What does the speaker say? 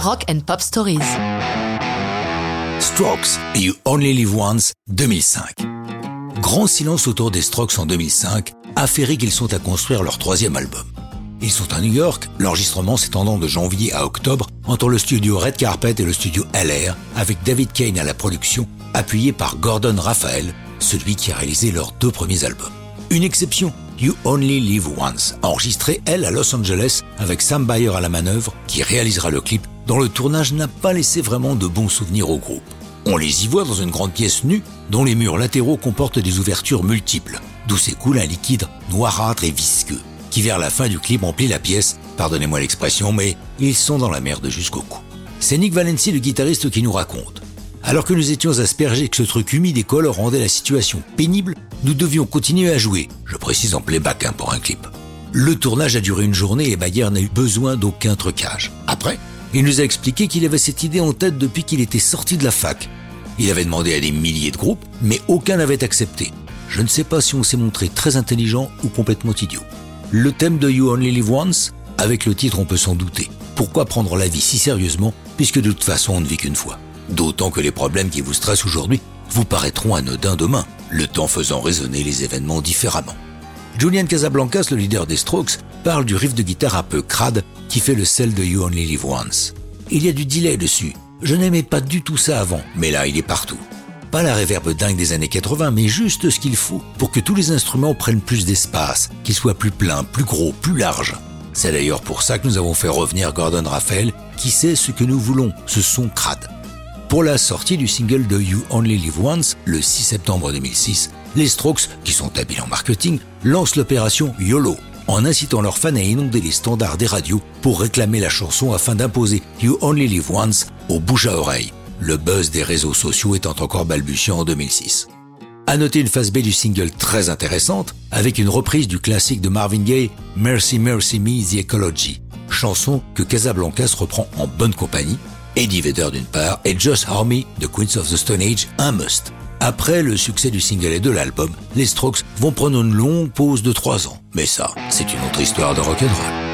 Rock and Pop Stories. Strokes, You Only Live Once, 2005. Grand silence autour des Strokes en 2005, affairé qu'ils sont à construire leur troisième album. Ils sont à New York, l'enregistrement s'étendant de janvier à octobre entre le studio Red Carpet et le studio LR, avec David Kane à la production, appuyé par Gordon Raphael, celui qui a réalisé leurs deux premiers albums. Une exception, You Only Live Once, enregistrée elle à Los Angeles avec Sam Bayer à la manœuvre, qui réalisera le clip, dont le tournage n'a pas laissé vraiment de bons souvenirs au groupe. On les y voit dans une grande pièce nue, dont les murs latéraux comportent des ouvertures multiples, d'où s'écoule un liquide noirâtre et visqueux qui vers la fin du clip remplit la pièce, pardonnez-moi l'expression, mais ils sont dans la merde jusqu'au cou. C'est Nick Valenci, le guitariste, qui nous raconte. Alors que nous étions aspergés que ce truc humide et color rendait la situation pénible, nous devions continuer à jouer, je précise en playback hein, pour un clip. Le tournage a duré une journée et Bayer n'a eu besoin d'aucun trucage. Il nous a expliqué qu'il avait cette idée en tête depuis qu'il était sorti de la fac. Il avait demandé à des milliers de groupes, mais aucun n'avait accepté. Je ne sais pas si on s'est montré très intelligent ou complètement idiot. Le thème de You Only Live Once, avec le titre on peut s'en douter. Pourquoi prendre la vie si sérieusement, puisque de toute façon on ne vit qu'une fois? D'autant que les problèmes qui vous stressent aujourd'hui vous paraîtront anodins demain, le temps faisant résonner les événements différemment. Julian Casablancas, le leader des Strokes, parle du riff de guitare un peu crade qui fait le sel de You Only Live Once. Il y a du delay dessus. Je n'aimais pas du tout ça avant, mais là il est partout. Pas la réverbe dingue des années 80, mais juste ce qu'il faut pour que tous les instruments prennent plus d'espace, qu'ils soient plus pleins, plus gros, plus larges. C'est d'ailleurs pour ça que nous avons fait revenir Gordon Raphael, qui sait ce que nous voulons, ce son crade. Pour la sortie du single de You Only Live Once, le 6 septembre 2006, les Strokes, qui sont habiles en marketing, lancent l'opération YOLO, en incitant leurs fans à inonder les standards des radios pour réclamer la chanson afin d'imposer You Only Live Once au bouche à oreille le buzz des réseaux sociaux étant encore balbutiant en 2006. À noter une phase B du single très intéressante, avec une reprise du classique de Marvin Gaye, Mercy Mercy Me The Ecology, chanson que Casablancas reprend en bonne compagnie, Eddie Vedder d'une part, et Josh Homme de Queens of the Stone Age, un must. Après le succès du single et de l'album, les Strokes vont prendre une longue pause de 3 ans. Mais ça, c'est une autre histoire de rock'n'roll.